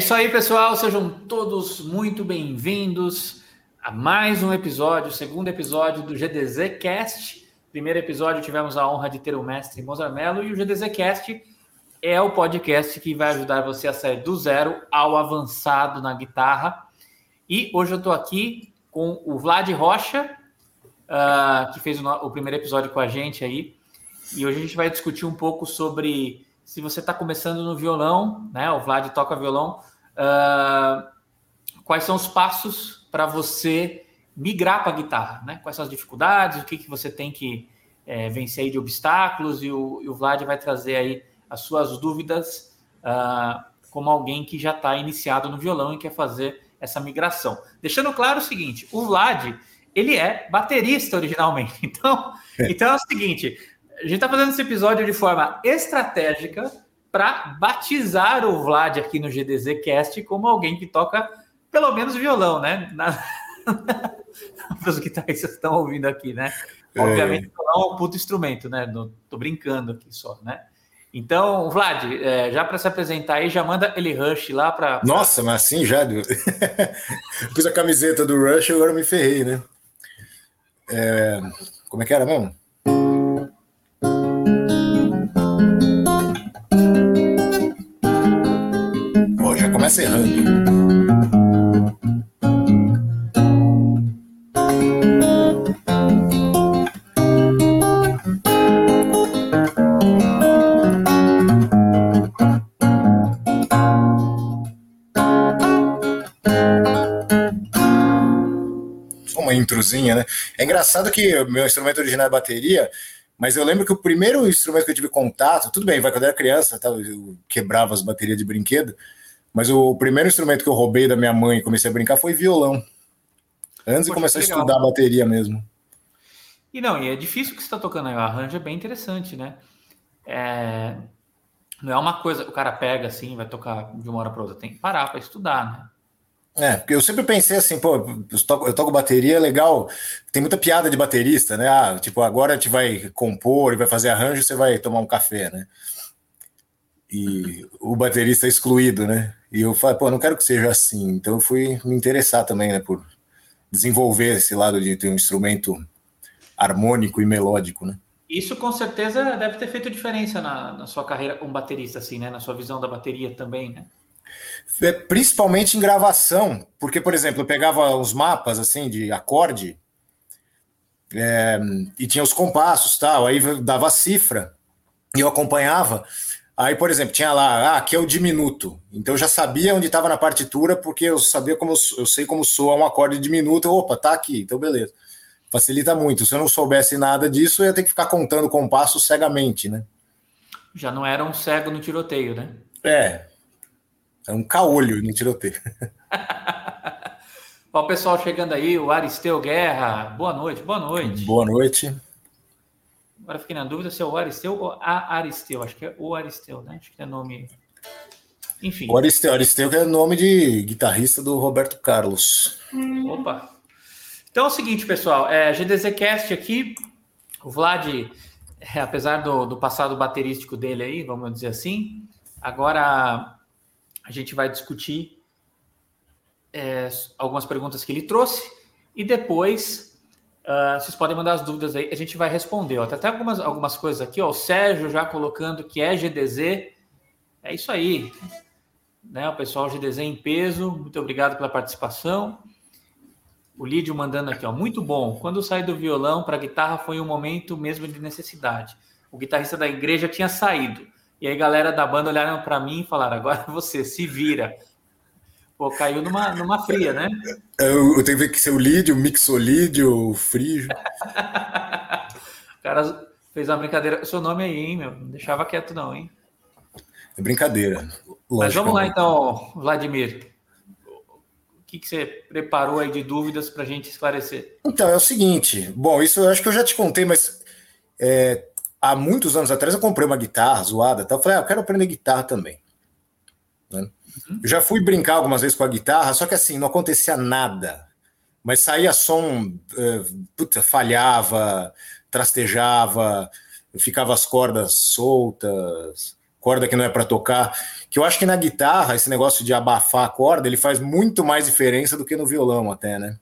Isso aí, pessoal. Sejam todos muito bem-vindos a mais um episódio, segundo episódio do GDZ Cast. Primeiro episódio tivemos a honra de ter o mestre Mozart Mello e o GDZ Cast é o podcast que vai ajudar você a sair do zero ao avançado na guitarra. E hoje eu estou aqui com o Vlad Rocha, uh, que fez o, o primeiro episódio com a gente aí. E hoje a gente vai discutir um pouco sobre se você está começando no violão, né? O Vlad toca violão. Uh, quais são os passos para você migrar para a guitarra, né? Quais são as dificuldades, o que, que você tem que é, vencer aí de obstáculos e o, e o, Vlad vai trazer aí as suas dúvidas uh, como alguém que já está iniciado no violão e quer fazer essa migração. Deixando claro o seguinte, o Vlad, ele é baterista originalmente. Então, é. então é o seguinte, a gente está fazendo esse episódio de forma estratégica para batizar o Vlad aqui no GDZ Cast como alguém que toca pelo menos violão, né? Na... Os guitarristas estão ouvindo aqui, né? É. Obviamente, não é um puto instrumento, né? Não, tô brincando aqui só, né? Então, Vlad, é, já para se apresentar aí, já manda ele Rush lá para. Nossa, mas assim já. Pus a camiseta do Rush e agora me ferrei, né? É... Como é que era mesmo? Errando. Uma introzinha, né? É engraçado que meu instrumento original é bateria, mas eu lembro que o primeiro instrumento que eu tive contato, tudo bem, vai quando eu era criança, eu quebrava as baterias de brinquedo, mas o primeiro instrumento que eu roubei da minha mãe e comecei a brincar foi violão. Antes de começar a estudar a bateria mesmo. E não, e é difícil que você está tocando aí. O arranjo é bem interessante, né? É... Não é uma coisa que o cara pega assim vai tocar de uma hora para outra. Tem que parar para estudar, né? É, porque eu sempre pensei assim, pô, eu toco, eu toco bateria, é legal. Tem muita piada de baterista, né? Ah, tipo, agora a gente vai compor e vai fazer arranjo, você vai tomar um café, né? E o baterista é excluído, né? E eu falei, pô, não quero que seja assim. Então eu fui me interessar também, né, por desenvolver esse lado de ter um instrumento harmônico e melódico, né? Isso com certeza deve ter feito diferença na, na sua carreira como baterista, assim, né? Na sua visão da bateria também, né? É, principalmente em gravação, porque, por exemplo, eu pegava os mapas assim de acorde é, e tinha os compassos tal, aí dava a cifra e eu acompanhava. Aí, por exemplo, tinha lá, ah, aqui é o diminuto. Então eu já sabia onde estava na partitura, porque eu sabia como eu sei como soa um acorde diminuto. Opa, tá aqui, então beleza. Facilita muito. Se eu não soubesse nada disso, eu ia ter que ficar contando compasso cegamente, né? Já não era um cego no tiroteio, né? É. É um caolho no tiroteio. Ó, o pessoal chegando aí, o Aristeu Guerra. Boa noite, boa noite. Boa noite. Agora fiquei na dúvida se é o Aristeu ou a Aristeu. Acho que é o Aristeu, né? Acho que é nome. Enfim. O Aristeu, Aristeu que é nome de guitarrista do Roberto Carlos. Opa. Então é o seguinte, pessoal. É, GDZcast aqui. O Vlad, é, apesar do, do passado baterístico dele aí, vamos dizer assim, agora a gente vai discutir é, algumas perguntas que ele trouxe e depois Uh, vocês podem mandar as dúvidas aí, a gente vai responder. Ó. Tem até algumas, algumas coisas aqui, ó. O Sérgio já colocando que é GDZ. É isso aí. Né? O pessoal GDZ em peso. Muito obrigado pela participação. O Lídio mandando aqui, ó. Muito bom. Quando saí do violão para guitarra foi um momento mesmo de necessidade. O guitarrista da igreja tinha saído. E aí, galera da banda olharam para mim e falaram: agora você se vira. Pô, caiu numa, numa fria, né? Eu, eu tenho que ver que ser o lídio, o mixolídio, o frígio. o cara fez uma brincadeira. Seu nome aí, hein, meu? Não deixava quieto, não, hein? É brincadeira. Mas vamos lá, então, Vladimir. O que, que você preparou aí de dúvidas para a gente esclarecer? Então, é o seguinte. Bom, isso eu acho que eu já te contei, mas é, há muitos anos atrás eu comprei uma guitarra zoada. Tá? Eu falei, ah, eu quero aprender guitarra também. Né? Uhum. Já fui brincar algumas vezes com a guitarra, só que assim, não acontecia nada. Mas saía som, uh, puta, falhava, trastejava, ficava as cordas soltas, corda que não é para tocar. Que eu acho que na guitarra, esse negócio de abafar a corda, ele faz muito mais diferença do que no violão, até, né?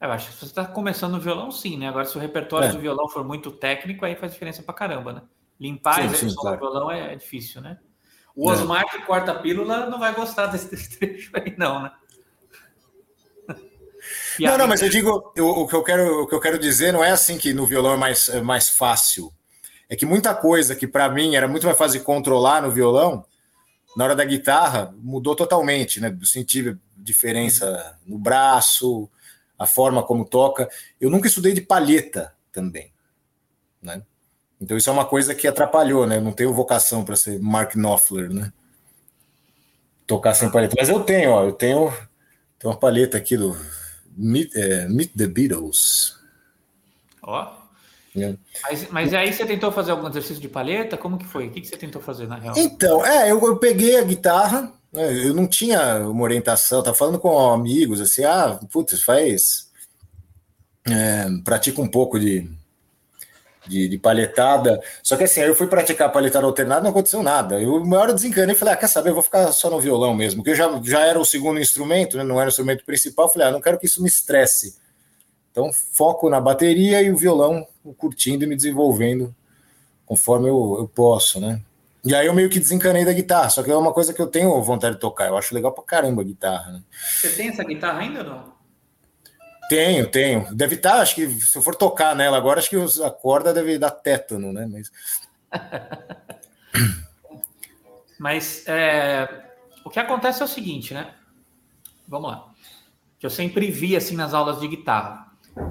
Eu acho que se você está começando no violão, sim, né? Agora, se o repertório é. do violão for muito técnico, aí faz diferença pra caramba, né? Limpar sim, a execução claro. do violão é, difícil, né? O é. Osmar que corta a pílula não vai gostar desse trecho aí, não, né? não, não, mas eu digo, eu, o, que eu quero, o que eu quero dizer não é assim que no violão é mais, é mais fácil. É que muita coisa que para mim era muito mais fácil de controlar no violão, na hora da guitarra, mudou totalmente, né? Eu senti diferença no braço, a forma como toca. Eu nunca estudei de palheta também, né? Então isso é uma coisa que atrapalhou, né? Eu não tenho vocação para ser Mark Knopfler, né? Tocar sem palheta. Mas eu tenho, ó, eu tenho, tenho uma palheta aqui do Meet, é, Meet the Beatles. Ó. É. Mas, mas aí você tentou fazer algum exercício de palheta? Como que foi? O que, que você tentou fazer na real? Então, é, eu, eu peguei a guitarra, né, eu não tinha uma orientação, tava falando com amigos assim, ah, putz, faz. É, pratica um pouco de, de, de, palhetada. Só que assim, aí eu fui praticar palhetada alternada não aconteceu nada. Eu, uma hora desencanei e falei, ah, quer saber, eu vou ficar só no violão mesmo, porque eu já, já era o segundo instrumento, né, não era o instrumento principal. falei, ah, não quero que isso me estresse. Então, foco na bateria e o violão curtindo e me desenvolvendo conforme eu, eu posso, né? E aí eu meio que desencanei da guitarra, só que é uma coisa que eu tenho vontade de tocar. Eu acho legal pra caramba a guitarra. Né? Você tem essa guitarra ainda ou não? Tenho, tenho. Deve estar, tá, acho que se eu for tocar nela agora, acho que a corda deve dar tétano, né? Mas, Mas é, o que acontece é o seguinte, né? Vamos lá. Que eu sempre vi assim nas aulas de guitarra.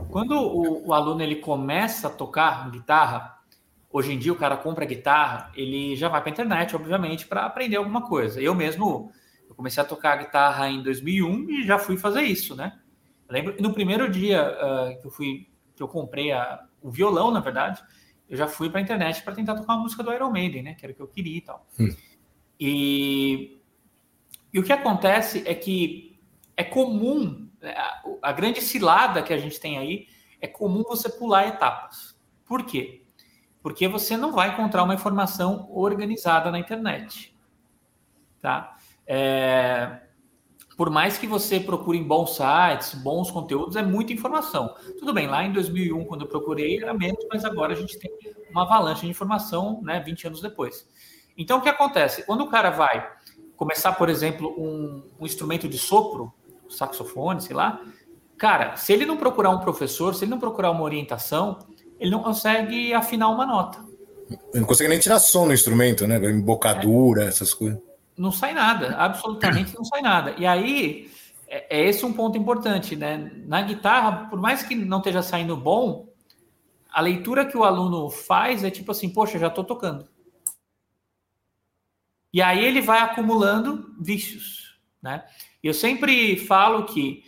Quando o, o aluno ele começa a tocar guitarra, hoje em dia o cara compra guitarra, ele já vai para a internet, obviamente, para aprender alguma coisa. Eu mesmo eu comecei a tocar guitarra em 2001 e já fui fazer isso, né? Lembro no primeiro dia uh, que eu fui, que eu comprei a, o violão, na verdade, eu já fui para a internet para tentar tocar uma música do Iron Maiden, né? Que era o que eu queria e tal. Hum. E, e o que acontece é que é comum, né, a, a grande cilada que a gente tem aí é comum você pular etapas. Por quê? Porque você não vai encontrar uma informação organizada na internet. Tá? É, por mais que você procure em bons sites, bons conteúdos, é muita informação. Tudo bem, lá em 2001, quando eu procurei, era menos, mas agora a gente tem uma avalanche de informação, né, 20 anos depois. Então, o que acontece? Quando o cara vai começar, por exemplo, um, um instrumento de sopro, saxofone, sei lá, cara, se ele não procurar um professor, se ele não procurar uma orientação, ele não consegue afinar uma nota. Ele não consegue nem tirar som no instrumento, né? Embocadura, é. essas coisas não sai nada, absolutamente não sai nada. E aí, é, é, esse um ponto importante, né? Na guitarra, por mais que não esteja saindo bom, a leitura que o aluno faz é tipo assim, poxa, já estou tocando. E aí ele vai acumulando vícios, né? Eu sempre falo que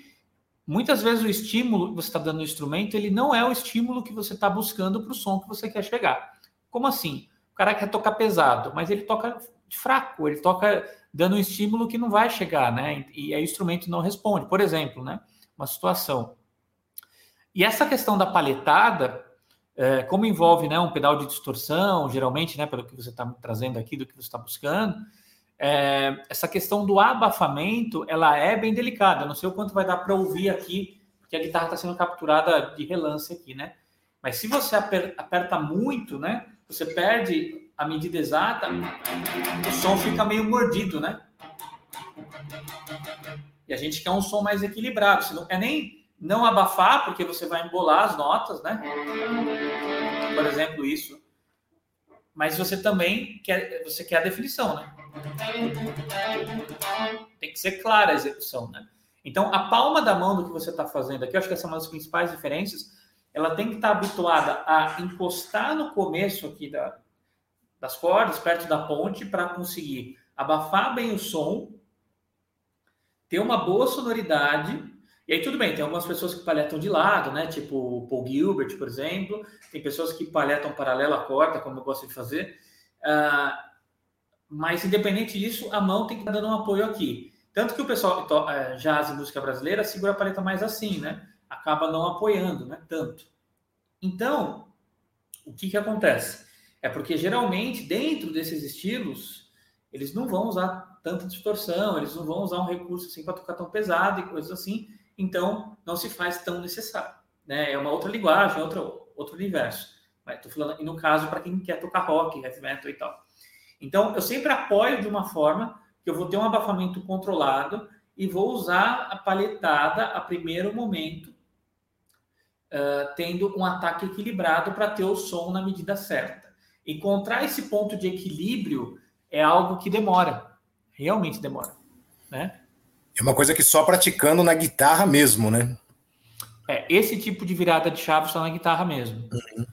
muitas vezes o estímulo que você está dando no instrumento, ele não é o estímulo que você está buscando para o som que você quer chegar. Como assim? O cara quer tocar pesado, mas ele toca fraco, ele toca dando um estímulo que não vai chegar, né? E aí o instrumento não responde. Por exemplo, né? Uma situação. E essa questão da paletada, é, como envolve né, um pedal de distorção, geralmente, né, pelo que você está trazendo aqui, do que você está buscando, é, essa questão do abafamento, ela é bem delicada. não sei o quanto vai dar para ouvir aqui, porque a guitarra está sendo capturada de relance aqui, né? Mas se você aperta muito, né, você perde a medida exata, o som fica meio mordido, né? E a gente quer um som mais equilibrado. Você não quer nem não abafar, porque você vai embolar as notas, né? Por exemplo, isso. Mas você também quer, você quer a definição, né? Tem que ser clara a execução, né? Então, a palma da mão do que você está fazendo aqui, eu acho que essa é uma das principais diferenças. Ela tem que estar tá habituada a encostar no começo aqui da, das cordas, perto da ponte, para conseguir abafar bem o som, ter uma boa sonoridade. E aí tudo bem, tem algumas pessoas que paletam de lado, né? Tipo o Paul Gilbert, por exemplo. Tem pessoas que paletam paralelo à corda, como eu gosto de fazer. Uh, mas independente disso, a mão tem que estar dando um apoio aqui. Tanto que o pessoal que uh, jazz e música brasileira segura a paleta mais assim, né? Acaba não apoiando, né? Tanto. Então, o que que acontece? É porque geralmente dentro desses estilos eles não vão usar tanta distorção, eles não vão usar um recurso assim para tocar tão pesado e coisas assim, então não se faz tão necessário. Né? É uma outra linguagem, outro, outro universo. Mas falando, e no caso, para quem quer tocar rock, heavy metal e tal. Então, eu sempre apoio de uma forma que eu vou ter um abafamento controlado e vou usar a palhetada a primeiro momento, uh, tendo um ataque equilibrado para ter o som na medida certa. Encontrar esse ponto de equilíbrio é algo que demora, realmente demora, né? É uma coisa que só praticando na guitarra mesmo, né? É, esse tipo de virada de chave só na guitarra mesmo. Uhum.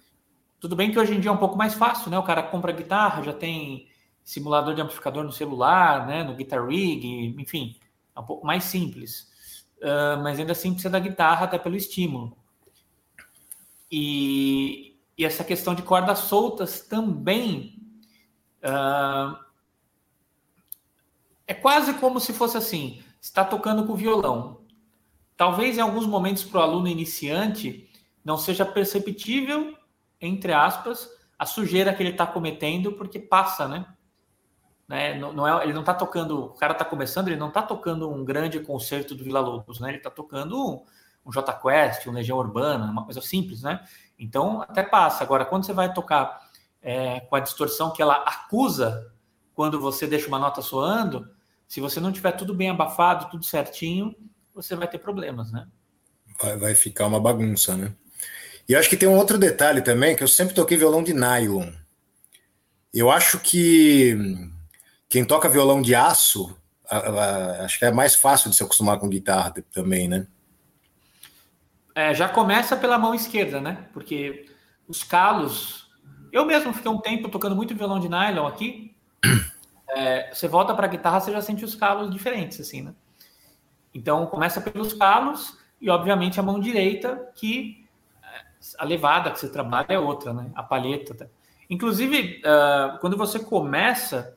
Tudo bem que hoje em dia é um pouco mais fácil, né? O cara compra guitarra, já tem simulador de amplificador no celular, né? No Guitar Rig, enfim, é um pouco mais simples. Uh, mas ainda assim precisa da guitarra até pelo estímulo. E, e essa questão de cordas soltas também uh, é quase como se fosse assim: está tocando com violão. Talvez em alguns momentos para o aluno iniciante não seja perceptível entre aspas, a sujeira que ele está cometendo, porque passa, né? né? Não, não é, ele não está tocando, o cara está começando, ele não está tocando um grande concerto do Vila Lobos, né? Ele está tocando um, um J Quest, um Legião Urbana, uma coisa simples, né? Então até passa. Agora, quando você vai tocar é, com a distorção que ela acusa quando você deixa uma nota soando, se você não tiver tudo bem abafado, tudo certinho, você vai ter problemas, né? Vai, vai ficar uma bagunça, né? E acho que tem um outro detalhe também, que eu sempre toquei violão de nylon. Eu acho que quem toca violão de aço, a, a, acho que é mais fácil de se acostumar com guitarra também, né? É, já começa pela mão esquerda, né? Porque os calos. Eu mesmo fiquei um tempo tocando muito violão de nylon aqui. É, você volta para a guitarra, você já sente os calos diferentes, assim, né? Então começa pelos calos e, obviamente, a mão direita, que a levada que você trabalha é outra, né? A palheta. Tá? Inclusive, uh, quando você começa,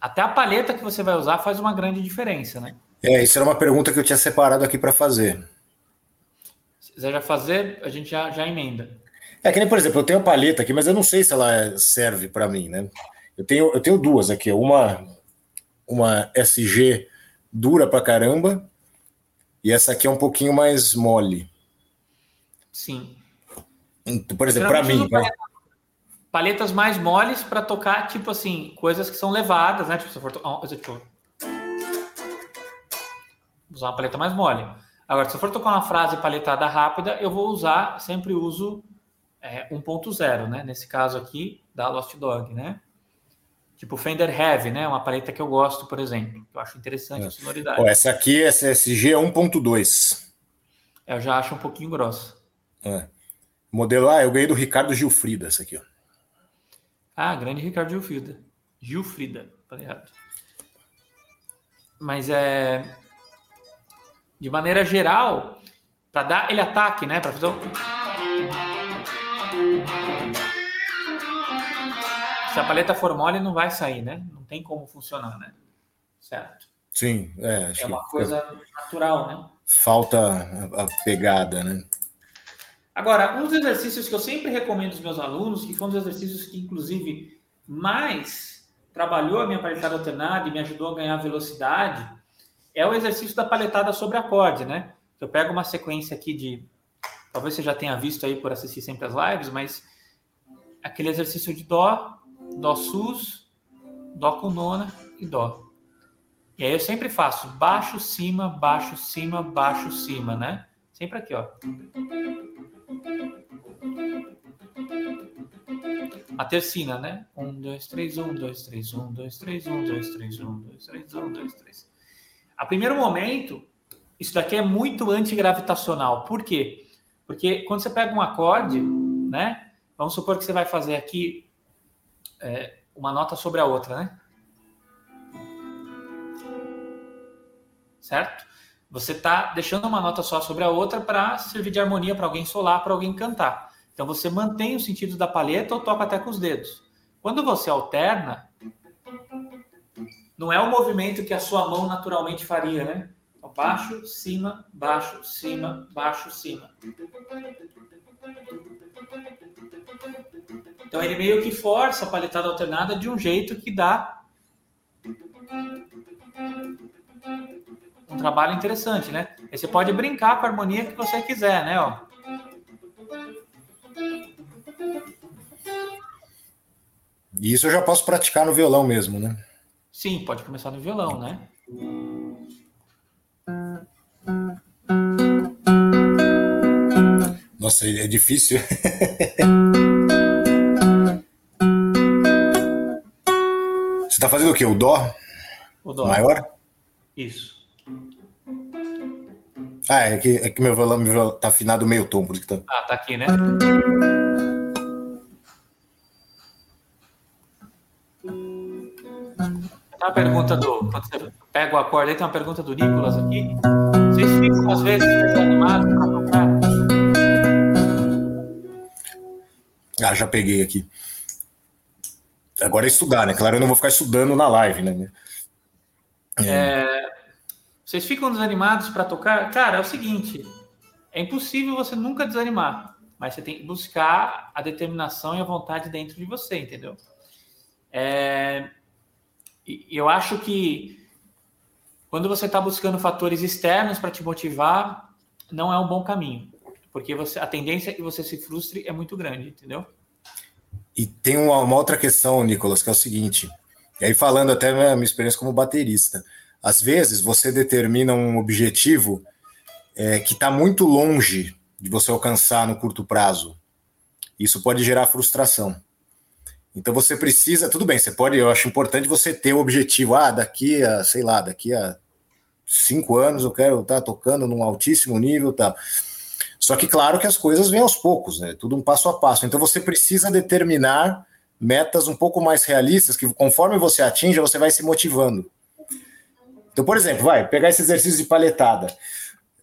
até a palheta que você vai usar faz uma grande diferença, né? É, isso era uma pergunta que eu tinha separado aqui para fazer. Se quiser já fazer, a gente já, já emenda. É que nem, por exemplo, eu tenho palheta aqui, mas eu não sei se ela serve para mim, né? Eu tenho, eu tenho duas aqui, uma uma SG dura pra caramba e essa aqui é um pouquinho mais mole. Sim. Por exemplo, para mim. Né? Paletas mais moles para tocar, tipo assim, coisas que são levadas, né? Tipo, se for. Tipo, usar uma paleta mais mole. Agora, se eu for tocar uma frase paletada rápida, eu vou usar, sempre uso é, 1.0, né? Nesse caso aqui, da Lost Dog, né? Tipo Fender Heavy, né? Uma paleta que eu gosto, por exemplo. Eu acho interessante é. a sonoridade. essa aqui, essa SG é 1.2. Eu já acho um pouquinho grossa. É. Modelo, ah, eu ganhei do Ricardo Gilfrida, essa aqui, ó. Ah, grande Ricardo Gilfrida. Gilfrida, falei errado. Mas é. De maneira geral, para dar aquele ataque, né? Para fazer um... Se a paleta for mole, não vai sair, né? Não tem como funcionar, né? Certo. Sim, é. é uma coisa natural, né? Falta a pegada, né? Agora, um dos exercícios que eu sempre recomendo aos meus alunos, que foi um dos exercícios que, inclusive, mais trabalhou a minha paletada alternada e me ajudou a ganhar velocidade, é o exercício da paletada sobre acorde, né? Eu pego uma sequência aqui de. Talvez você já tenha visto aí por assistir sempre as lives, mas aquele exercício de Dó, Dó sus, Dó com nona e Dó. E aí eu sempre faço baixo, cima, baixo, cima, baixo, cima, né? Sempre aqui, ó. A tercina, né? Um, dois, três, um, dois, três, um, dois, três, um, dois, três, um, dois, três, um, dois, três. A primeiro momento, isso daqui é muito antigravitacional. Por quê? Porque quando você pega um acorde, né? Vamos supor que você vai fazer aqui é, uma nota sobre a outra, né? Certo? Você está deixando uma nota só sobre a outra para servir de harmonia para alguém solar, para alguém cantar. Então você mantém o sentido da palheta ou toca até com os dedos. Quando você alterna, não é o movimento que a sua mão naturalmente faria, né? Então, baixo, cima, baixo, cima, baixo, cima. Então ele meio que força a paletada alternada de um jeito que dá um trabalho interessante, né? E você pode brincar com a harmonia que você quiser, né? Ó. E isso eu já posso praticar no violão mesmo, né? Sim, pode começar no violão, né? Nossa, é difícil. Você tá fazendo o quê? O dó? O dó. Maior? Isso. Ah, é que, é que meu violão, meu violão tá afinado meio tom, por isso que tá. Ah, tá aqui, né? Pega o acorde aí, tem uma pergunta do Nicolas aqui. Vocês ficam, às vezes, desanimados para tocar? Ah, já peguei aqui. Agora é estudar, né? Claro, eu não vou ficar estudando na live, né? É, vocês ficam desanimados para tocar? Cara, é o seguinte: é impossível você nunca desanimar, mas você tem que buscar a determinação e a vontade dentro de você, entendeu? É, eu acho que quando você está buscando fatores externos para te motivar, não é um bom caminho, porque você, a tendência que você se frustre é muito grande, entendeu? E tem uma, uma outra questão, Nicolas, que é o seguinte. E aí, falando até minha, minha experiência como baterista, às vezes você determina um objetivo é, que está muito longe de você alcançar no curto prazo. Isso pode gerar frustração. Então você precisa, tudo bem, você pode, eu acho importante você ter o objetivo, ah, daqui a, sei lá, daqui a cinco anos eu quero estar tá tocando num altíssimo nível, tá. Só que claro que as coisas vêm aos poucos, né? Tudo um passo a passo. Então você precisa determinar metas um pouco mais realistas, que conforme você atinja, você vai se motivando. Então, por exemplo, vai pegar esse exercício de paletada.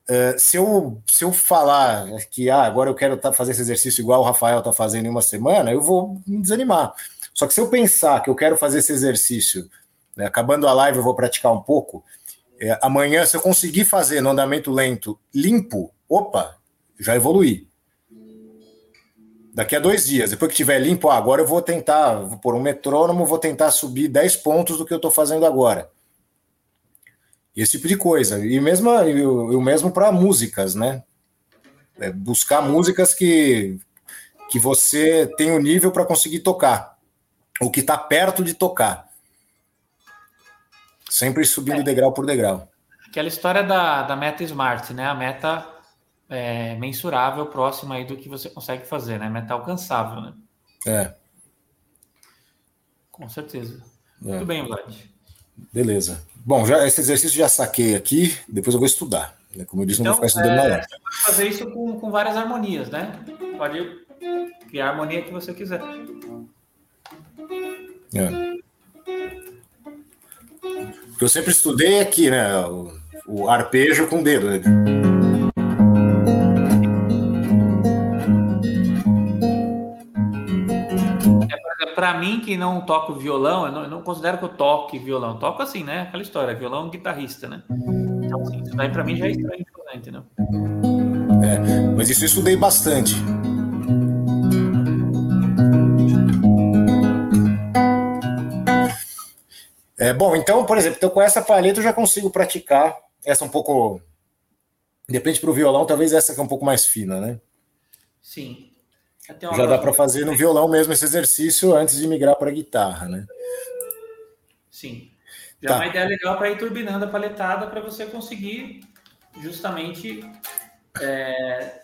Uh, se, eu, se eu falar que ah, agora eu quero tá, fazer esse exercício igual o Rafael está fazendo em uma semana, eu vou me desanimar. Só que se eu pensar que eu quero fazer esse exercício, né, acabando a live eu vou praticar um pouco, é, amanhã, se eu conseguir fazer no andamento lento limpo, opa, já evoluí. Daqui a dois dias, depois que tiver limpo, ah, agora eu vou tentar, vou pôr um metrônomo, vou tentar subir 10 pontos do que eu estou fazendo agora. Esse tipo de coisa. E mesmo, o mesmo para músicas, né? É buscar músicas que, que você tem o um nível para conseguir tocar, ou que está perto de tocar. Sempre subindo é. degrau por degrau. Aquela história da, da meta smart, né? A meta é, mensurável, próxima aí do que você consegue fazer, né? Meta alcançável, né? É. Com certeza. É. Muito bem, Vlad. Beleza. Bom, já, esse exercício já saquei aqui, depois eu vou estudar. Né? Como eu disse, então, não vou ficar estudando é, na Você pode fazer isso com, com várias harmonias, né? Pode criar a harmonia que você quiser. É. Eu sempre estudei aqui, né? O, o arpejo com o dedo. Né? Para mim, que não toco violão, eu não, eu não, considero que eu toque violão. Toco assim, né? Aquela história, violão guitarrista, né? Então, assim, isso daí para mim já é estranho, né? entendeu? É, mas isso eu estudei bastante. É, bom, então, por exemplo, então com essa palheta eu já consigo praticar essa um pouco. Depende para o violão, talvez essa que é um pouco mais fina, né? Sim. Já dá para fazer no violão mesmo esse exercício antes de migrar para a guitarra, né? Sim. Já tá. é uma ideia legal para ir turbinando a paletada para você conseguir justamente é,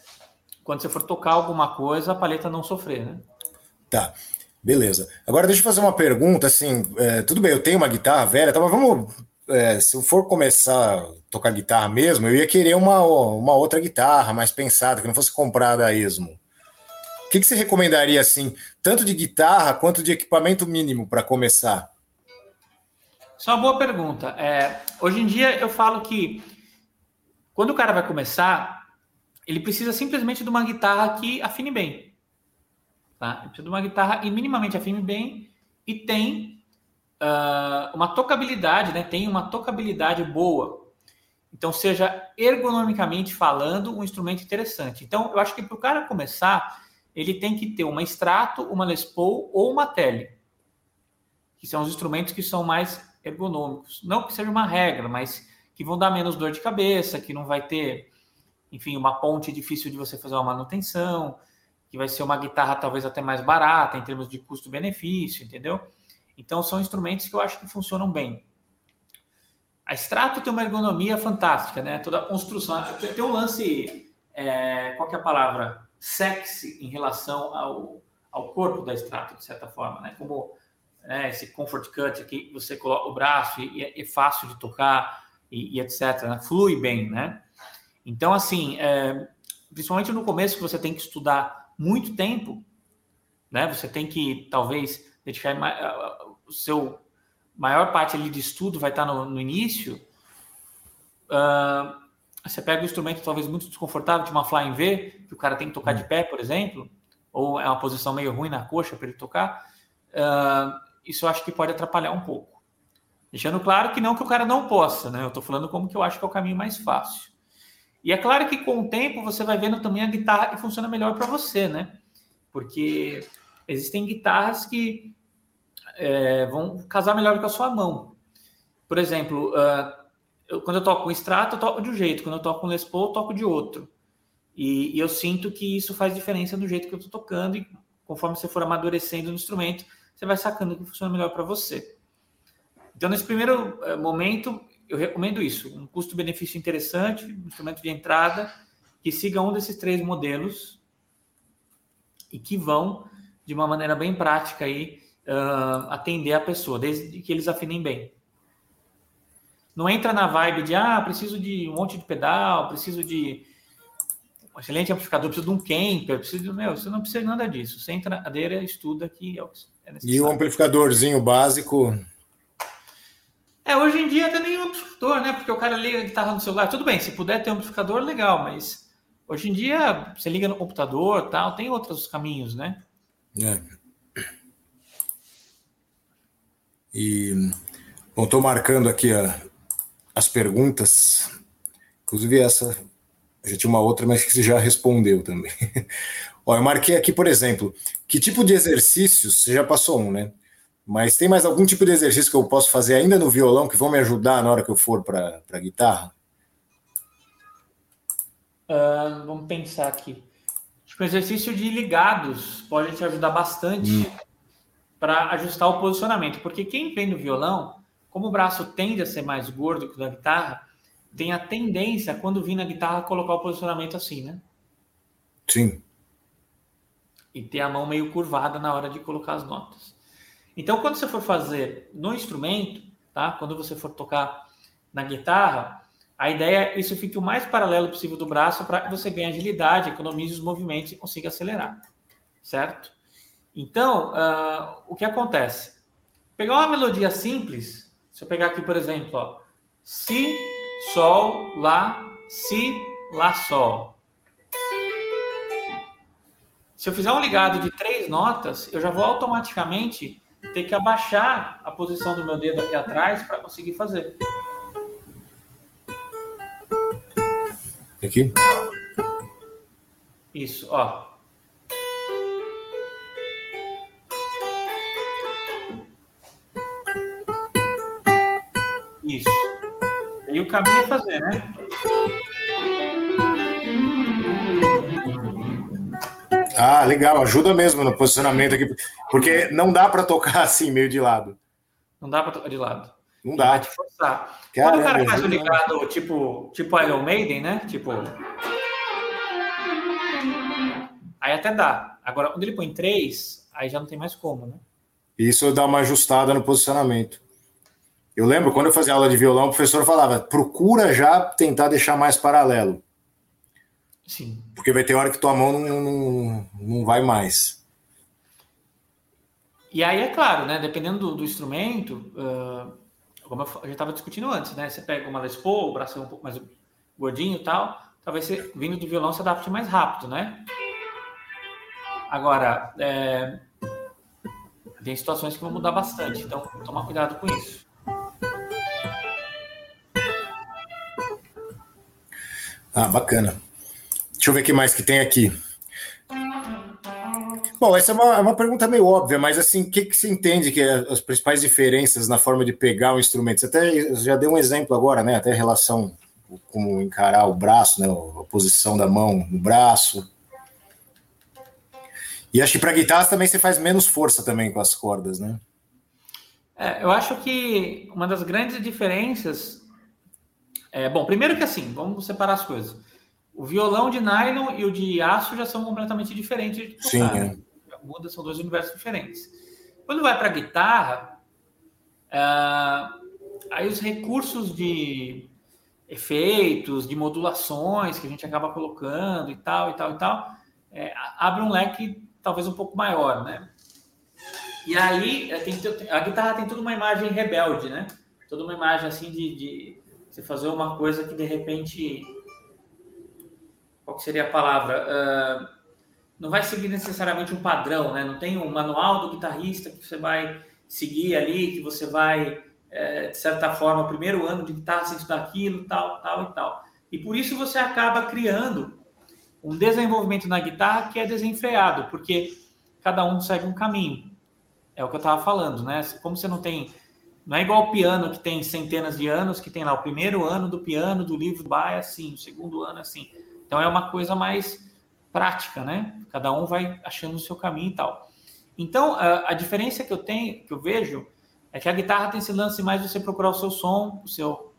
quando você for tocar alguma coisa, a paleta não sofrer, né? Tá. Beleza. Agora deixa eu fazer uma pergunta, assim, é, tudo bem, eu tenho uma guitarra velha, tá, mas vamos, é, se eu for começar a tocar guitarra mesmo, eu ia querer uma, uma outra guitarra mais pensada, que não fosse comprada a esmo que, que você recomendaria, assim, tanto de guitarra quanto de equipamento mínimo para começar? Isso é uma boa pergunta. É, hoje em dia eu falo que quando o cara vai começar, ele precisa simplesmente de uma guitarra que afine bem. Tá? Ele precisa de uma guitarra e minimamente afine bem e tem uh, uma tocabilidade, né? Tem uma tocabilidade boa. Então, seja ergonomicamente falando, um instrumento interessante. Então, eu acho que para o cara começar, ele tem que ter uma extrato, uma Les Paul ou uma tele, que são os instrumentos que são mais ergonômicos. Não que seja uma regra, mas que vão dar menos dor de cabeça, que não vai ter, enfim, uma ponte difícil de você fazer uma manutenção, que vai ser uma guitarra talvez até mais barata em termos de custo-benefício, entendeu? Então são instrumentos que eu acho que funcionam bem. A Strato tem uma ergonomia fantástica, né? Toda a construção. Tem um lance, é, qual que é a palavra? Sexy em relação ao, ao corpo da Strato, de certa forma, né? Como né, esse comfort cut aqui, você coloca o braço e, e é fácil de tocar e, e etc. Né? Flui bem, né? Então, assim, é, principalmente no começo que você tem que estudar muito tempo, né? Você tem que talvez dedicar o seu maior parte ali de estudo vai estar no, no início, uh, você pega um instrumento talvez muito desconfortável, de uma flying V, que o cara tem que tocar de pé, por exemplo, ou é uma posição meio ruim na coxa para ele tocar, uh, isso eu acho que pode atrapalhar um pouco. Deixando claro que não que o cara não possa, né? Eu estou falando como que eu acho que é o caminho mais fácil. E é claro que com o tempo você vai vendo também a guitarra que funciona melhor para você, né? Porque existem guitarras que é, vão casar melhor com a sua mão. Por exemplo, uh, eu, quando eu toco com extrato, eu toco de um jeito, quando eu toco com Les Paul, eu toco de outro. E, e eu sinto que isso faz diferença no jeito que eu estou tocando, e conforme você for amadurecendo no instrumento, você vai sacando que funciona melhor para você. Então, nesse primeiro uh, momento, eu recomendo isso: um custo-benefício interessante, um instrumento de entrada, que siga um desses três modelos e que vão, de uma maneira bem prática, aí, uh, atender a pessoa, desde que eles afinem bem. Não entra na vibe de, ah, preciso de um monte de pedal, preciso de um excelente amplificador, preciso de um camper, preciso de. Meu, você não precisa de nada disso. Você entra na cadeira, estuda que é, é necessário. E o amplificadorzinho básico. É, hoje em dia tem nem amplificador, né? Porque o cara liga a guitarra no celular. Tudo bem, se puder ter um amplificador, legal, mas hoje em dia você liga no computador tal, tem outros caminhos, né? É. E, bom, estou marcando aqui a, as perguntas, inclusive essa, já tinha uma outra, mas que você já respondeu também. Ó, eu marquei aqui, por exemplo, que tipo de exercícios, você já passou um, né? Mas tem mais algum tipo de exercício que eu posso fazer ainda no violão que vão me ajudar na hora que eu for para a guitarra? Uh, vamos pensar aqui. Acho que o exercício de ligados pode te ajudar bastante. Hum para ajustar o posicionamento, porque quem vem no violão, como o braço tende a ser mais gordo que o da guitarra, tem a tendência, quando vir na guitarra, colocar o posicionamento assim, né? Sim. E ter a mão meio curvada na hora de colocar as notas. Então, quando você for fazer no instrumento, tá? Quando você for tocar na guitarra, a ideia é que isso fique o mais paralelo possível do braço para que você ganhe agilidade, economize os movimentos e consiga acelerar, certo? Então, uh, o que acontece? Pegar uma melodia simples, se eu pegar aqui, por exemplo, ó, Si, Sol, Lá, Si, Lá, Sol. Se eu fizer um ligado de três notas, eu já vou automaticamente ter que abaixar a posição do meu dedo aqui atrás para conseguir fazer. Aqui? Isso, ó. Caminho é fazer, né? Ah, legal, ajuda mesmo no posicionamento aqui, porque não dá para tocar assim, meio de lado. Não dá para tocar de lado. Não dá. Vai te forçar. Caramba, Quando o cara faz o ligado tipo, tipo Iron Maiden, né? Tipo. Aí até dá. Agora, quando ele põe três, aí já não tem mais como, né? Isso dá uma ajustada no posicionamento. Eu lembro quando eu fazia aula de violão, o professor falava: procura já tentar deixar mais paralelo. Sim. Porque vai ter hora que tua mão não, não, não vai mais. E aí, é claro, né? Dependendo do, do instrumento, uh, como eu já estava discutindo antes, né? Você pega uma Les Paul, o braço é um pouco mais gordinho e tal, talvez você, vindo do violão, se adapte mais rápido, né? Agora, é, tem situações que vão mudar bastante, então tomar cuidado com isso. Ah, bacana. Deixa eu ver o que mais que tem aqui. Bom, essa é uma, é uma pergunta meio óbvia, mas assim, o que, que você entende que é as principais diferenças na forma de pegar o instrumento? Você até já deu um exemplo agora, né? Até relação como encarar o braço, né? A posição da mão no braço. E acho que para guitarra também você faz menos força também com as cordas, né? É, eu acho que uma das grandes diferenças é, bom, primeiro que assim, vamos separar as coisas. O violão de nylon e o de aço já são completamente diferentes tocar. Sim. Né? Muda, são dois universos diferentes. Quando vai para a guitarra, uh, aí os recursos de efeitos, de modulações que a gente acaba colocando e tal, e tal, e tal, é, abre um leque talvez um pouco maior, né? E aí, é, tem, a guitarra tem toda uma imagem rebelde, né? Toda uma imagem assim de, de você fazer uma coisa que de repente. Qual que seria a palavra? Uh, não vai seguir necessariamente um padrão, né? Não tem um manual do guitarrista que você vai seguir ali, que você vai, é, de certa forma, primeiro ano de guitarra, você estudar aquilo, tal, tal e tal. E por isso você acaba criando um desenvolvimento na guitarra que é desenfreado, porque cada um segue um caminho. É o que eu estava falando, né? Como você não tem. Não é igual o piano que tem centenas de anos, que tem lá o primeiro ano do piano, do livro é assim, o segundo ano assim. Então é uma coisa mais prática, né? Cada um vai achando o seu caminho e tal. Então a, a diferença que eu tenho, que eu vejo, é que a guitarra tem esse lance mais de você procurar o seu som, o seu.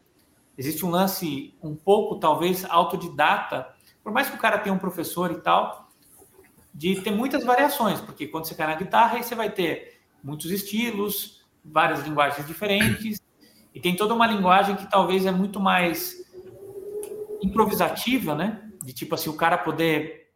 Existe um lance um pouco, talvez, autodidata por mais que o cara tenha um professor e tal, de ter muitas variações, porque quando você cai na guitarra, aí você vai ter muitos estilos, várias linguagens diferentes, e tem toda uma linguagem que talvez é muito mais improvisativa, né? De tipo assim, o cara poder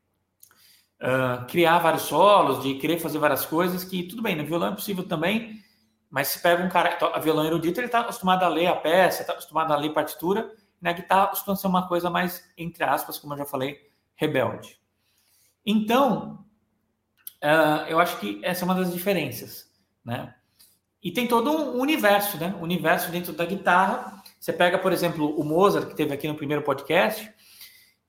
uh, criar vários solos, de querer fazer várias coisas, que tudo bem, no violão é possível também, mas se pega um cara, a violão erudito, ele está acostumado a ler a peça, está acostumado a ler partitura, na guitarra costuma ser uma coisa mais, entre aspas, como eu já falei, rebelde. Então, uh, eu acho que essa é uma das diferenças, né? E tem todo um universo, né? universo dentro da guitarra. Você pega, por exemplo, o Mozart, que teve aqui no primeiro podcast,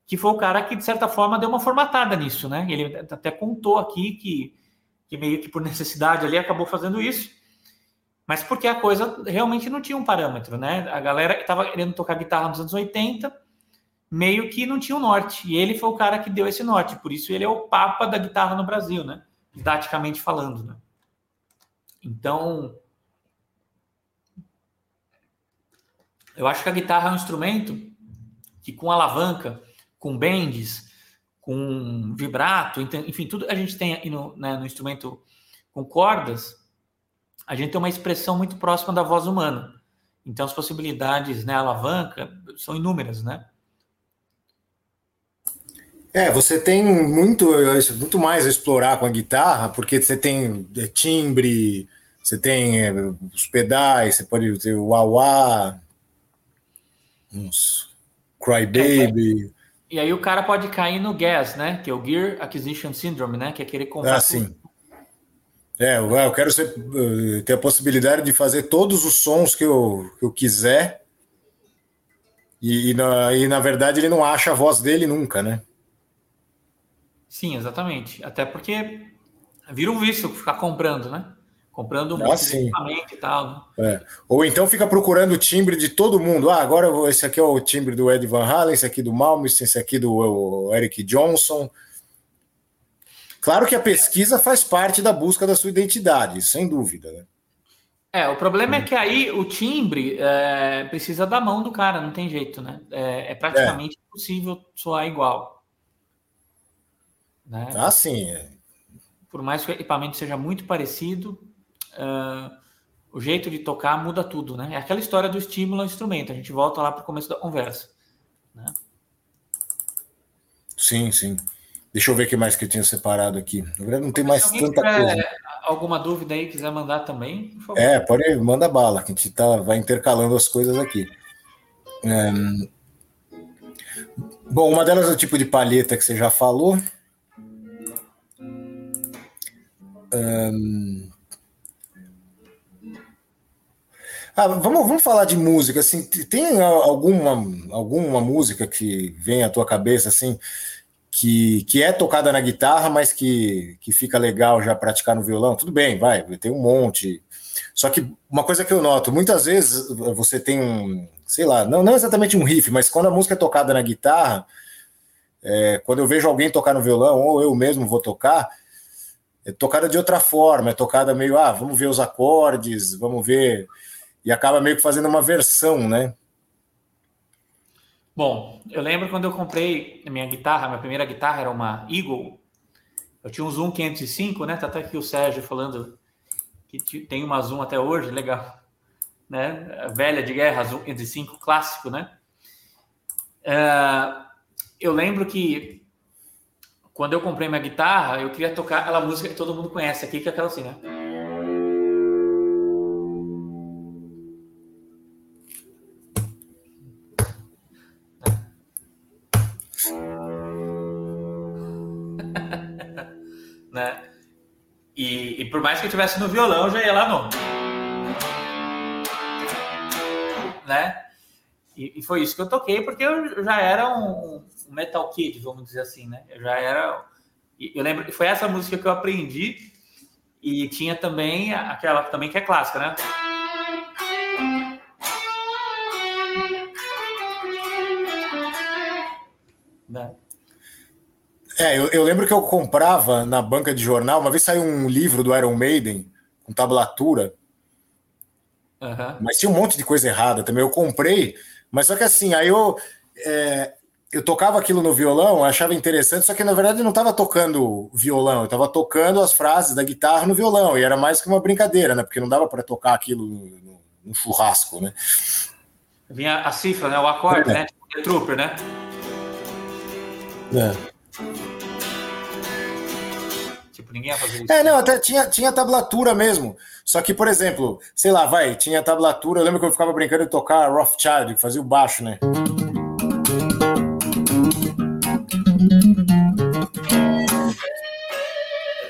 que foi o cara que, de certa forma, deu uma formatada nisso, né? Ele até contou aqui que, que meio que por necessidade ali acabou fazendo isso mas porque a coisa realmente não tinha um parâmetro, né? A galera que estava querendo tocar guitarra nos anos 80, meio que não tinha um norte. E ele foi o cara que deu esse norte, por isso ele é o papa da guitarra no Brasil, né? Didaticamente falando, né? Então, eu acho que a guitarra é um instrumento que com alavanca, com bends, com vibrato, enfim, tudo a gente tem aí no, né, no instrumento com cordas, a gente tem uma expressão muito próxima da voz humana. Então, as possibilidades, né, alavanca, são inúmeras, né? É, você tem muito, muito mais a explorar com a guitarra, porque você tem é, timbre, você tem é, os pedais, você pode ter o wah uns crybaby. É, e aí o cara pode cair no gas, né? Que é o Gear Acquisition Syndrome, né? Que é querer comprar ah, sim. É, eu quero ser, eh, ter a possibilidade de fazer todos os sons que eu, que eu quiser. E, e, na, e, na verdade, ele não acha a voz dele nunca, né? Sim, exatamente. Até porque vira um vício ficar comprando, né? Comprando um ah, equipamento e tal. Né? É. Ou então fica procurando o timbre de todo mundo. Ah, agora esse aqui é o timbre do Ed Van Halen, esse aqui do Malmsteen, esse aqui do Eric Johnson. Claro que a pesquisa faz parte da busca da sua identidade, sem dúvida. Né? É, o problema é que aí o timbre é, precisa da mão do cara, não tem jeito, né? É, é praticamente é. impossível soar igual. Né? Ah, sim. É. Por mais que o equipamento seja muito parecido, uh, o jeito de tocar muda tudo, né? É aquela história do estímulo ao instrumento. A gente volta lá para o começo da conversa. Né? Sim, sim. Deixa eu ver o que mais que eu tinha separado aqui. Na verdade, não tem mais tanta coisa. Alguma dúvida aí, quiser mandar também, É, pode manda bala, que a gente tá, vai intercalando as coisas aqui. É... Bom, uma delas é o tipo de palheta que você já falou. Um... Ah, vamos, vamos falar de música. Assim, tem alguma, alguma música que vem à tua cabeça assim que, que é tocada na guitarra, mas que, que fica legal já praticar no violão, tudo bem, vai, tem um monte. Só que uma coisa que eu noto, muitas vezes você tem um, sei lá, não, não exatamente um riff, mas quando a música é tocada na guitarra, é, quando eu vejo alguém tocar no violão, ou eu mesmo vou tocar, é tocada de outra forma, é tocada meio, ah, vamos ver os acordes, vamos ver. E acaba meio que fazendo uma versão, né? Bom, eu lembro quando eu comprei a minha guitarra, minha primeira guitarra era uma Eagle. Eu tinha um Zoom 505, né? Tá até aqui o Sérgio falando que tem uma Zoom até hoje, legal. Né? Velha de guerra, Zoom 505 clássico, né? Uh, eu lembro que quando eu comprei minha guitarra, eu queria tocar aquela música que todo mundo conhece aqui, que é aquela assim, né? Mais que eu estivesse no violão, já ia lá no. Né? E, e, foi isso que eu toquei, porque eu já era um, um metal kid, vamos dizer assim, né? Eu já era. Eu lembro que foi essa música que eu aprendi e tinha também aquela também que é clássica, né? É, eu, eu, lembro que eu comprava na banca de jornal, uma vez saiu um livro do Iron Maiden com tablatura, uhum. mas tinha um monte de coisa errada também. Eu comprei, mas só que assim, aí eu, é, eu tocava aquilo no violão, achava interessante, só que na verdade eu não estava tocando violão, eu estava tocando as frases da guitarra no violão, e era mais que uma brincadeira, né? Porque não dava para tocar aquilo no, no, churrasco, né? Vinha a cifra, né? O acorde, é. né? Tipo, Trooper, né? É. ninguém ia fazer isso. É, não, até tinha, tinha tablatura mesmo. Só que, por exemplo, sei lá, vai, tinha tablatura. Eu lembro que eu ficava brincando de tocar Rothschild, que fazia o baixo, né?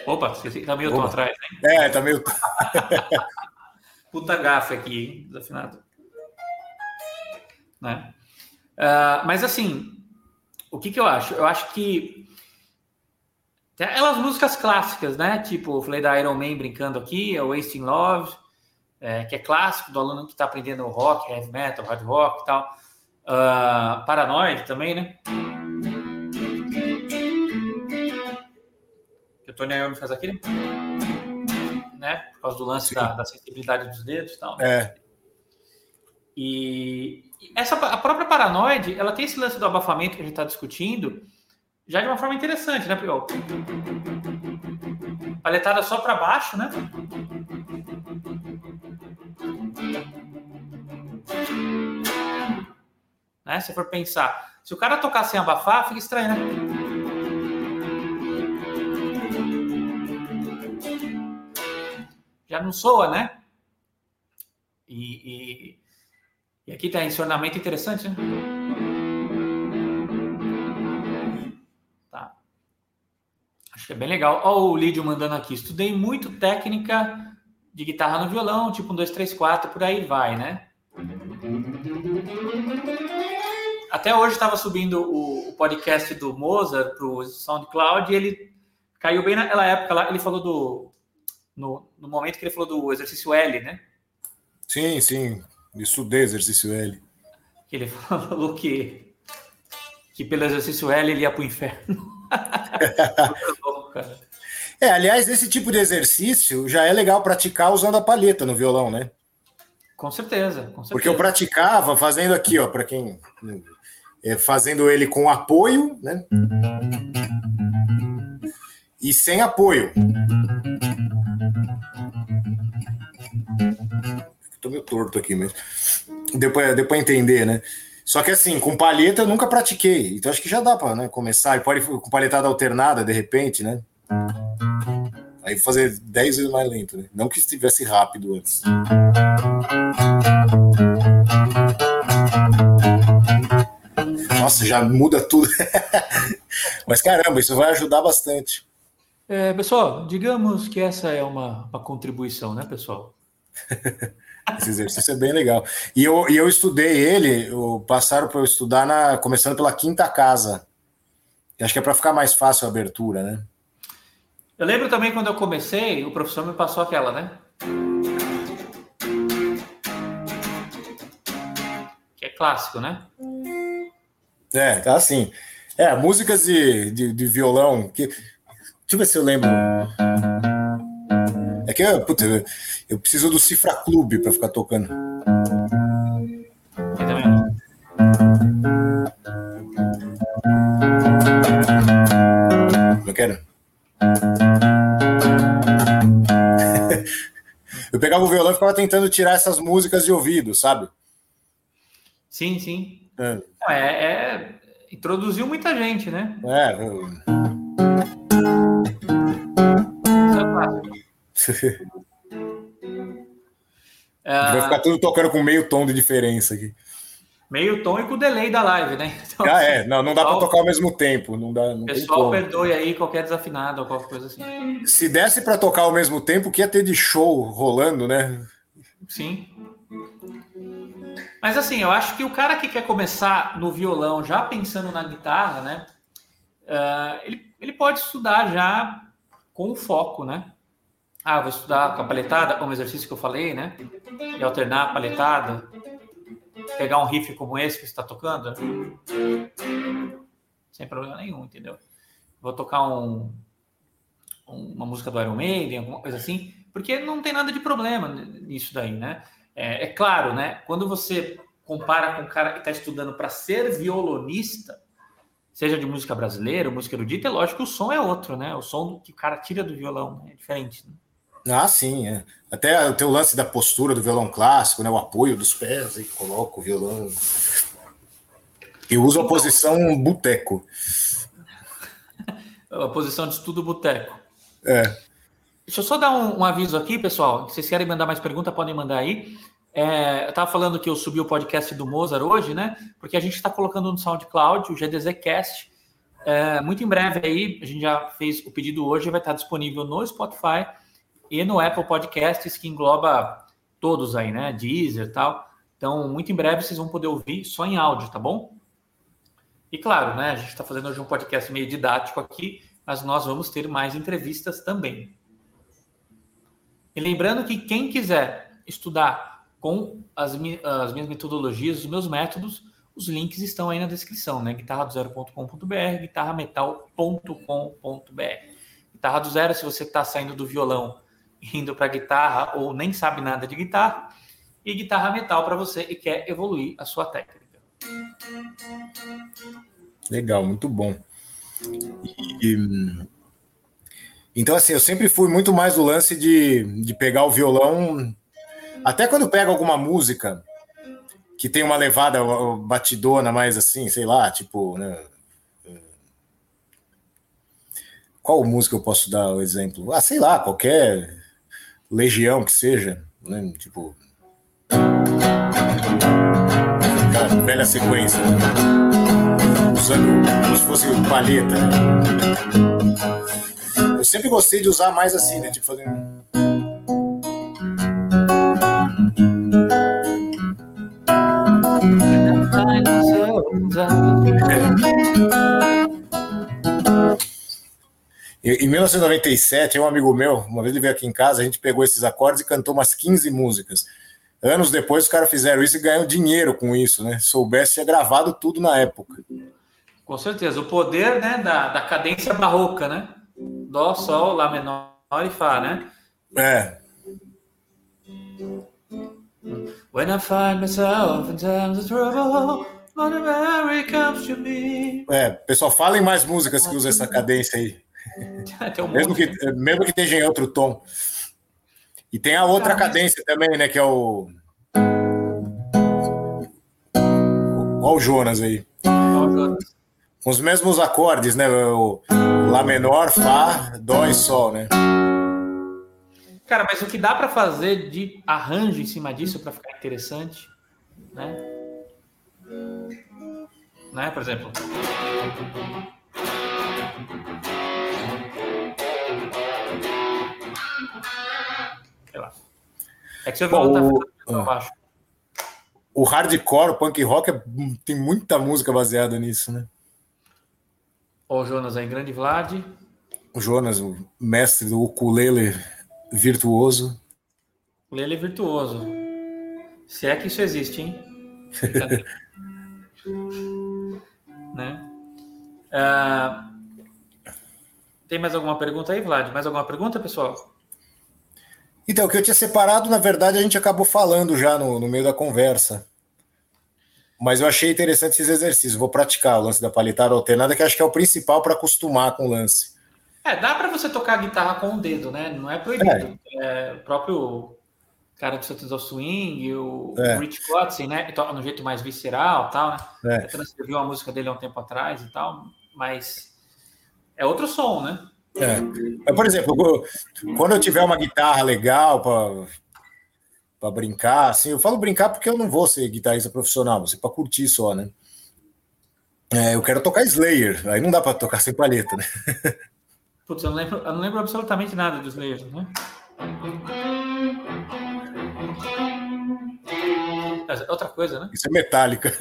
Opa, você tá meio tom atrás, hein? É, tá meio. Puta gafe aqui, hein? desafinado. Né? Uh, mas assim, o que, que eu acho? Eu acho que tem aquelas músicas clássicas, né? Tipo, eu falei da Iron Man brincando aqui, é Wasting Love, é, que é clássico do aluno que está aprendendo rock, heavy metal, hard rock e tal. Uh, Paranoid também, né? Que o Tony Iommi faz aquele, né? Por causa do lance da, da, sensibilidade dos dedos e tal. Né? É. E essa, a própria Paranoid, ela tem esse lance do abafamento que a gente está discutindo, já de uma forma interessante, né, Priol? Paletada só para baixo, né? né? Se for pensar, se o cara tocar sem abafar, fica estranho, né? Já não soa, né? E, e, e aqui tem esse ornamento interessante, né? Acho que é bem legal. Olha o Lídio mandando aqui. Estudei muito técnica de guitarra no violão, tipo um 2, 3, 4, por aí vai, né? Até hoje estava subindo o, o, podcast do Mozart para o SoundCloud e ele caiu bem naquela época lá. Ele falou do. No, no momento que ele falou do exercício L, né? Sim, sim. Estudei exercício L. Ele falou que, que pelo exercício L ele ia para o inferno. É, aliás, esse tipo de exercício já é legal praticar usando a palheta no violão, né? Com certeza, com certeza. Porque eu praticava fazendo aqui, ó, para quem é, fazendo ele com apoio, né? E sem apoio. Estou meio torto aqui, mas deu para entender, né? Só que assim, com palheta eu nunca pratiquei. Então acho que já dá para né, começar. E pode com palhetada alternada, de repente, né? Aí fazer 10 vezes mais lento, né? Não que estivesse rápido antes. Nossa, já muda tudo. Mas caramba, isso vai ajudar bastante. É, pessoal, digamos que essa é uma, uma contribuição, né, pessoal? Esse exercício é bem legal. E eu, e eu estudei ele, eu, passaram para eu estudar na, começando pela quinta casa. Acho que é para ficar mais fácil a abertura, né? Eu lembro também quando eu comecei, o professor me passou aquela, né? Que é clássico, né? É, tá assim. É, músicas de, de, de violão. Que... Deixa eu ver se eu lembro. É que puta, eu preciso do Cifra Clube para ficar tocando. Eu quero. eu pegava o violão e ficava tentando tirar essas músicas de ouvido, sabe? Sim, sim. É, é, é introduziu muita gente, né? É. Eu... É, Vai ficar tudo tocando com meio tom de diferença aqui. Meio tom e com o delay da live, né? Então, ah, é. Não, não dá para tocar ao mesmo tempo. Não dá, não pessoal perdoe aí qualquer desafinado ou qualquer coisa assim. Se desse para tocar ao mesmo tempo, que ia ter de show rolando, né? Sim. Mas assim, eu acho que o cara que quer começar no violão já pensando na guitarra, né? Uh, ele, ele pode estudar já com foco, né? Ah, vou estudar com a paletada, como exercício que eu falei, né? E alternar a paletada. Pegar um riff como esse que você está tocando. Sem problema nenhum, entendeu? Vou tocar um, uma música do Iron Maiden, alguma coisa assim, porque não tem nada de problema nisso daí, né? É, é claro, né? Quando você compara com um cara que está estudando para ser violonista, seja de música brasileira, música erudita, é lógico que o som é outro, né? O som que o cara tira do violão né? é diferente. Né? Ah, sim, é. Até tem o lance da postura do violão clássico, né? O apoio dos pés, aí coloca o violão. E uso a posição boteco. a posição de estudo boteco. É. Deixa eu só dar um, um, aviso aqui, pessoal. Se vocês querem mandar mais pergunta, podem mandar aí. É, eu estava falando que eu subi o podcast do Mozart hoje, né? Porque a gente está colocando no SoundCloud o GDZcast. É, muito em breve aí, a gente já fez o pedido hoje, vai estar disponível no Spotify e no Apple Podcasts, que engloba todos aí, né? Deezer e tal. Então, muito em breve vocês vão poder ouvir só em áudio, tá bom? E claro, né? A gente está fazendo hoje um podcast meio didático aqui, mas nós vamos ter mais entrevistas também. E lembrando que quem quiser estudar com as, as minhas metodologias, os meus métodos, os links estão aí na descrição, né? guitarradozero.com.br, guitarrametal.com.br. Guitarra do Zero, se você está saindo do violão indo para guitarra ou nem sabe nada de guitarra, e guitarra metal para você e quer evoluir a sua técnica. Legal, muito bom. E, então, assim, eu sempre fui muito mais o lance de, de pegar o violão, até quando pega alguma música que tem uma levada batidona mais assim, sei lá, tipo, né? Qual música eu posso dar o exemplo? Ah, sei lá, qualquer Legião que seja, né? Tipo. Aquela velha sequência, né? usando como se fosse palheta. Né? Eu sempre gostei de usar mais assim, né? Tipo, fazendo. Em 1997, um amigo meu, uma vez ele veio aqui em casa, a gente pegou esses acordes e cantou umas 15 músicas. Anos depois, os caras fizeram isso e ganham dinheiro com isso, né? Soubesse, tinha gravado tudo na época. Com certeza. O poder né, da, da cadência barroca, né? Dó, Sol, Lá menor e Fá, né? É. When I find myself in times of trouble, Mary comes to me. É, pessoal, falem mais músicas que usam essa cadência aí. um mesmo, que, mesmo que esteja em outro tom. E tem a outra ah, cadência também, né? Que é o. Olha o Jonas aí. Olha o Jonas com os mesmos acordes, né? O Lá menor, Fá, Dó e Sol, né? Cara, mas o que dá para fazer de arranjo em cima disso para ficar interessante, né? Né, por exemplo. Sei lá. É que seu violão tá baixo. O hardcore, o punk rock, é, tem muita música baseada nisso, né? Ó, o Jonas aí, grande Vlad. O Jonas, o mestre do ukulele virtuoso. Ukulele virtuoso. Se é que isso existe, hein? né? Uh, tem mais alguma pergunta aí, Vlad? Mais alguma pergunta, pessoal? Então, o que eu tinha separado, na verdade, a gente acabou falando já no, no meio da conversa. Mas eu achei interessante esses exercícios. Vou praticar o lance da palitada alternada, que acho que é o principal para acostumar com o lance. É, dá para você tocar guitarra com o dedo, né? Não é proibido. É. É, o próprio cara do Satan's Swing, o, é. Rich Kotzen, né? Toca no jeito mais visceral tal, né? É. Eu transcrevi uma música dele há um tempo atrás e tal, mas é outro som, né? É. Por exemplo, quando eu tiver uma guitarra legal para para brincar, assim, eu falo brincar porque eu não vou ser guitarrista profissional, vou ser para curtir só, né? É, eu quero tocar Slayer, aí não dá para tocar sem palheta, né? Putz, eu não lembro, eu não lembro absolutamente nada do Slayer, né? Outra coisa, né? Isso é metálica.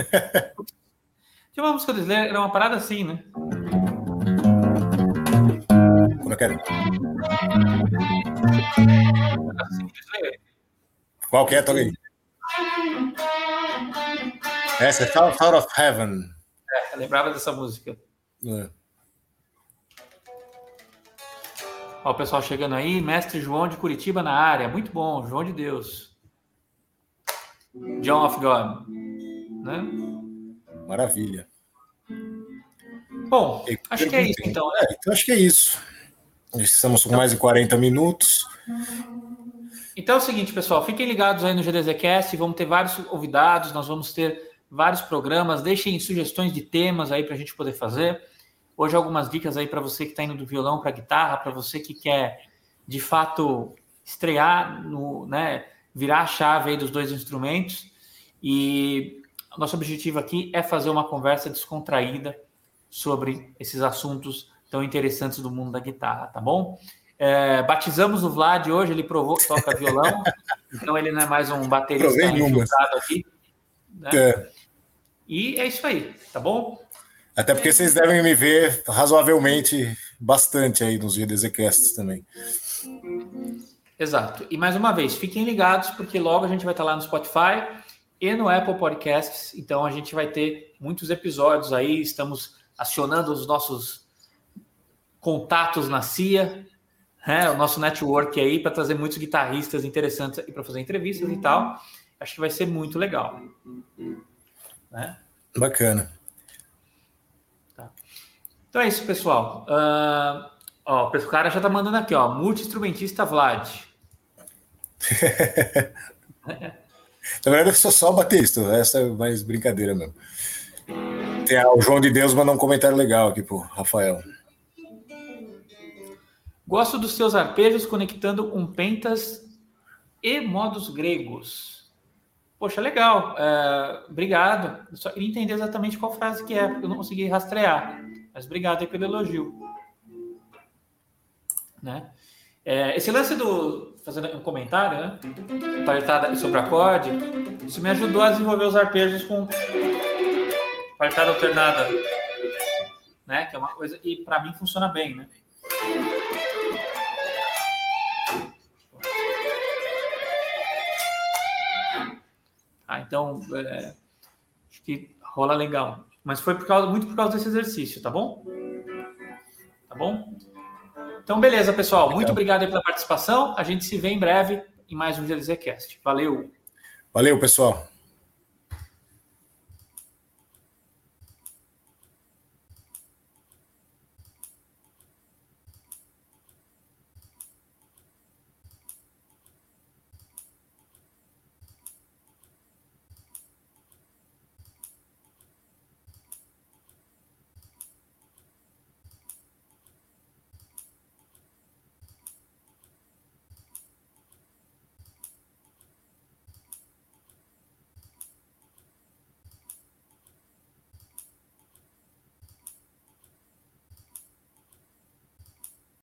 Tinha uma música do Slayer, era uma parada assim, né? Como é que era? Slayer. Qual que é, aí? Essa é Out of Heaven. É, lembrava dessa música. É. Ó, o pessoal chegando aí, mestre João de Curitiba na área. Muito bom, João de Deus. John of God. Né? Maravilha. Bom, acho que é isso então. Né? É, então acho que é isso. Estamos com mais de 40 minutos. Então é o seguinte, pessoal, fiquem ligados aí no GDZcast, vamos ter vários convidados, nós vamos ter vários programas, deixem sugestões de temas aí para a gente poder fazer. Hoje algumas dicas aí para você que está indo do violão para guitarra, para você que quer de fato estrear no, né, virar a chave aí dos dois instrumentos. E nosso objetivo aqui é fazer uma conversa descontraída sobre esses assuntos tão interessantes do mundo da guitarra, tá bom? É, batizamos o Vlad hoje, ele provou que toca violão, então ele não é mais um baterista infiltrado aqui. Né? É. E é isso aí, tá bom? Até porque vocês devem me ver razoavelmente bastante aí nos GDZcasts também. Exato. E mais uma vez, fiquem ligados, porque logo a gente vai estar lá no Spotify e no Apple Podcasts. Então a gente vai ter muitos episódios aí. Estamos acionando os nossos contatos na CIA, né, o nosso network aí para trazer muitos guitarristas interessantes para fazer entrevistas e tal. Acho que vai ser muito legal. Né? Bacana. Tá. Então é isso, pessoal. Uh, ó, o cara já tá mandando aqui, ó, multi-instrumentista Vlad. Na verdade, eu sou só baterista, essa é mais brincadeira mesmo. Tem o João de Deus mandou um comentário legal aqui pro Rafael. Gosto dos seus arpejos conectando com pentas e modos gregos. Poxa, legal. É, obrigado. Eu só queria entender exatamente qual frase que é, porque eu não consegui rastrear. Mas obrigado aí pelo elogio. Né? É, esse lance do. Fazendo um comentário, né? Paletada sobre acorde, isso me ajudou a desenvolver os arpejos com paletada alternada. Né? Que é uma coisa. E para mim funciona bem, né? Ah, então, é, acho que rola legal. Mas foi por causa, muito por causa desse exercício, tá bom? Tá bom? Então, beleza, pessoal. Muito obrigado pela participação. A gente se vê em breve em mais um GDZcast. Valeu. Valeu, pessoal.